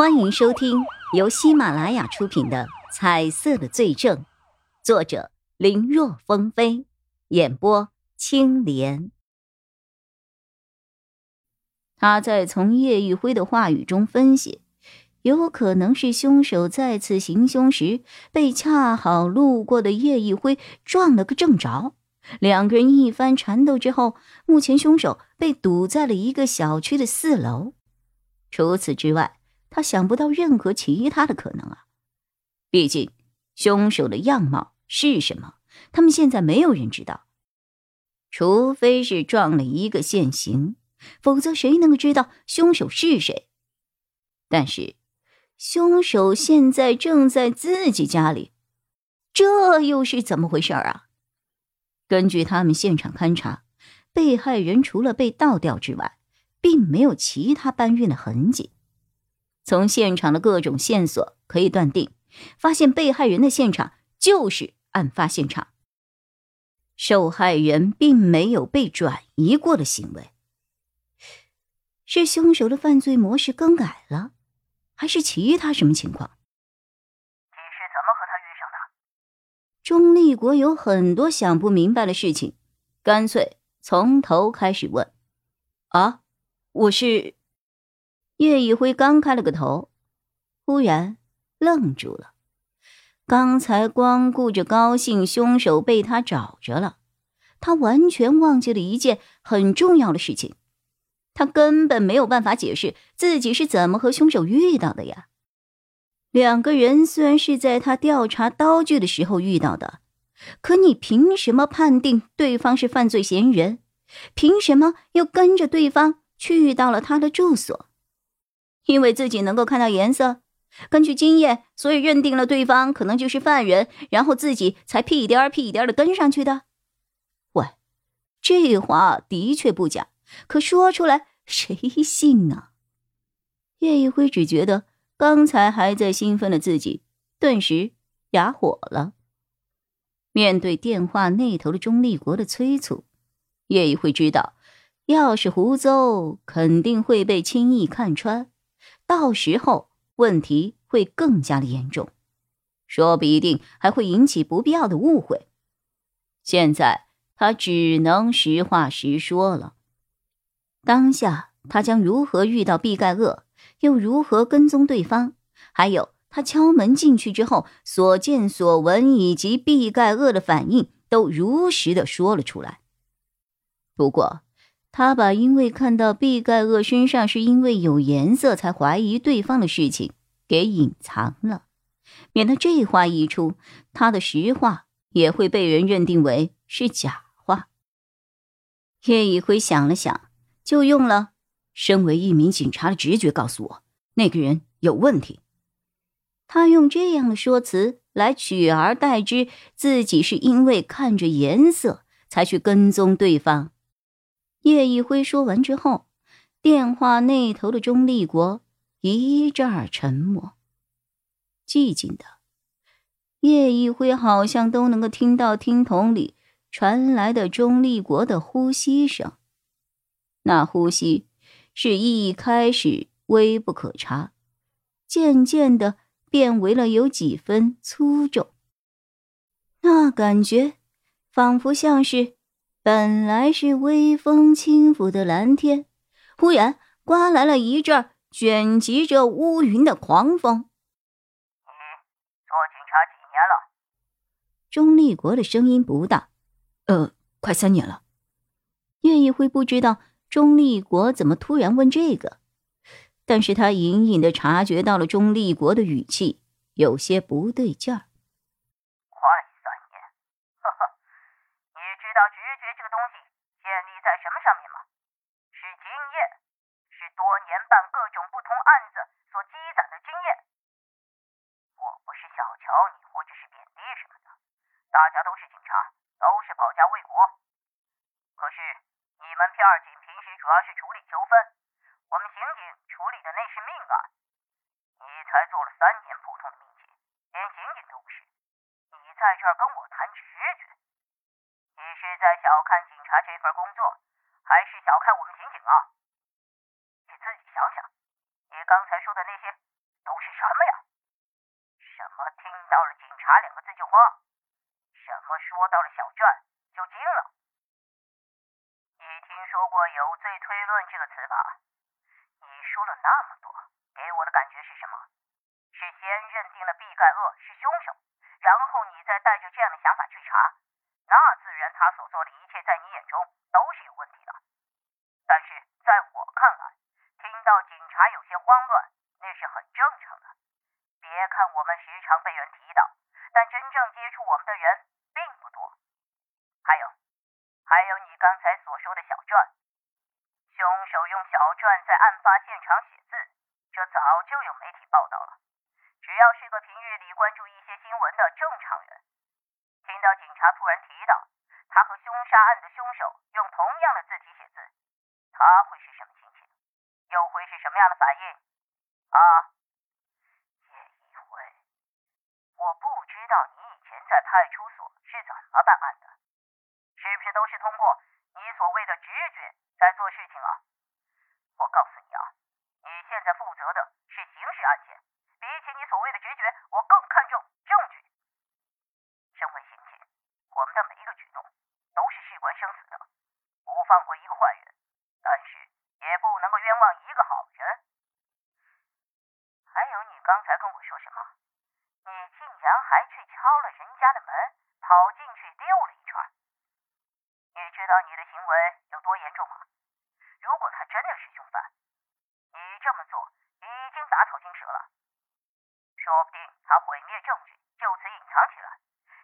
欢迎收听由喜马拉雅出品的《彩色的罪证》，作者林若风飞，演播青莲。他在从叶玉辉的话语中分析，有可能是凶手再次行凶时被恰好路过的叶玉辉撞了个正着。两个人一番缠斗之后，目前凶手被堵在了一个小区的四楼。除此之外，他想不到任何其他的可能啊！毕竟，凶手的样貌是什么，他们现在没有人知道。除非是撞了一个现行，否则谁能够知道凶手是谁？但是，凶手现在正在自己家里，这又是怎么回事啊？根据他们现场勘查，被害人除了被倒掉之外，并没有其他搬运的痕迹。从现场的各种线索可以断定，发现被害人的现场就是案发现场。受害人并没有被转移过的行为，是凶手的犯罪模式更改了，还是其他什么情况？你是怎么和他遇上的钟立国有很多想不明白的事情，干脆从头开始问。啊，我是叶一辉，刚开了个头，忽然愣住了。刚才光顾着高兴，凶手被他找着了，他完全忘记了一件很重要的事情，他根本没有办法解释自己是怎么和凶手遇到的呀。两个人虽然是在他调查刀具的时候遇到的，可你凭什么判定对方是犯罪嫌疑人？凭什么又跟着对方去到了他的住所？因为自己能够看到颜色，根据经验，所以认定了对方可能就是犯人，然后自己才屁颠儿屁颠儿的跟上去的。喂，这话的确不假，可说出来谁信啊？叶一辉只觉得。刚才还在兴奋的自己，顿时哑火了。面对电话那头的钟立国的催促，叶一辉知道，要是胡诌，肯定会被轻易看穿，到时候问题会更加的严重，说不一定还会引起不必要的误会。现在他只能实话实说了。当下他将如何遇到毕盖厄？又如何跟踪对方？还有他敲门进去之后所见所闻，以及毕盖厄的反应，都如实的说了出来。不过，他把因为看到毕盖厄身上是因为有颜色才怀疑对方的事情给隐藏了，免得这话一出，他的实话也会被人认定为是假话。叶以辉想了想，就用了。身为一名警察的直觉告诉我，那个人有问题。他用这样的说辞来取而代之，自己是因为看着颜色才去跟踪对方。叶一辉说完之后，电话那头的钟立国一阵沉默，寂静的。叶一辉好像都能够听到听筒里传来的钟立国的呼吸声，那呼吸。是一开始微不可察，渐渐的变为了有几分粗重。那感觉，仿佛像是本来是微风轻拂的蓝天，忽然刮来了一阵卷集着乌云的狂风。你做警察几年了？钟立国的声音不大，呃，快三年了。叶一辉不知道。钟立国怎么突然问这个？但是他隐隐的察觉到了钟立国的语气有些不对劲儿。快三年，呵呵，你知道直觉这个东西建立在什么上面吗？是经验，是多年办各种不同案子所积攒的经验。我不是小瞧你，或者是贬低什么的，大家都是警察，都是保家卫国。可是你们片警平时。主要是处理纠纷，我们刑警处理的那是命案。你才做了三年普通的民警，连刑警都不是。你在这跟我谈直觉，你是在小看警察这份工作，自己想想，你刚才说的那些都是什么呀？什么听到了警察两个字就慌？什么说到了小赚就惊了？你听说过有罪推论这个词吧？你说了那么多，给我的感觉是什么？是先认定了毕盖厄是凶手，然后你再带着这样的想法去查，那自然他所做的一切在你眼中。说的小篆，凶手用小篆在案发现场写字，这早就有媒体报道了。只要是个平日里关注一些新闻的正常人，听到警察突然提到他和凶杀案的凶手用同样的字体写字，他会是什么心情？又会是什么样的反应？啊？我不知道你以前在派出所是怎么办案的，是不是都是通过你所谓的直觉在做事情啊？我告诉你啊，你现在负责的是刑事案件，比起你所谓的直觉，我更看重证据。身为刑警，我们的每一个举动都是事关生死的，不放过一个坏人，但是也不能够冤枉一个好人。还有，你刚才跟我说什么？你竟然还去敲了人家的门，跑进去溜了一圈。你知道你的行为有多严重吗？如果他真的是凶犯，你这么做已经打草惊蛇了。说不定他毁灭证据，就此隐藏起来，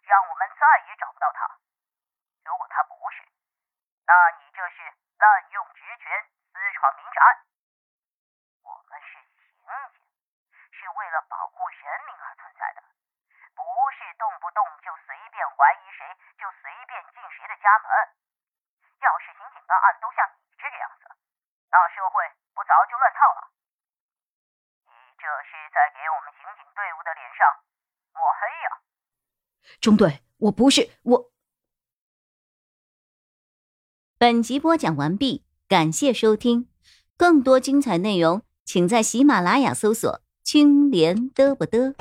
让我们再也找不到他。如果他不是，那你这是滥用职权、私闯民宅。我们是刑警，是为了保护人民而存在的，不是。动不动就随便怀疑谁，就随便进谁的家门。要是刑警办案都像你这个样子，那社会不早就乱套了？你这是在给我们刑警队伍的脸上抹黑呀！中队，我不是我。本集播讲完毕，感谢收听。更多精彩内容，请在喜马拉雅搜索“青莲嘚不嘚”。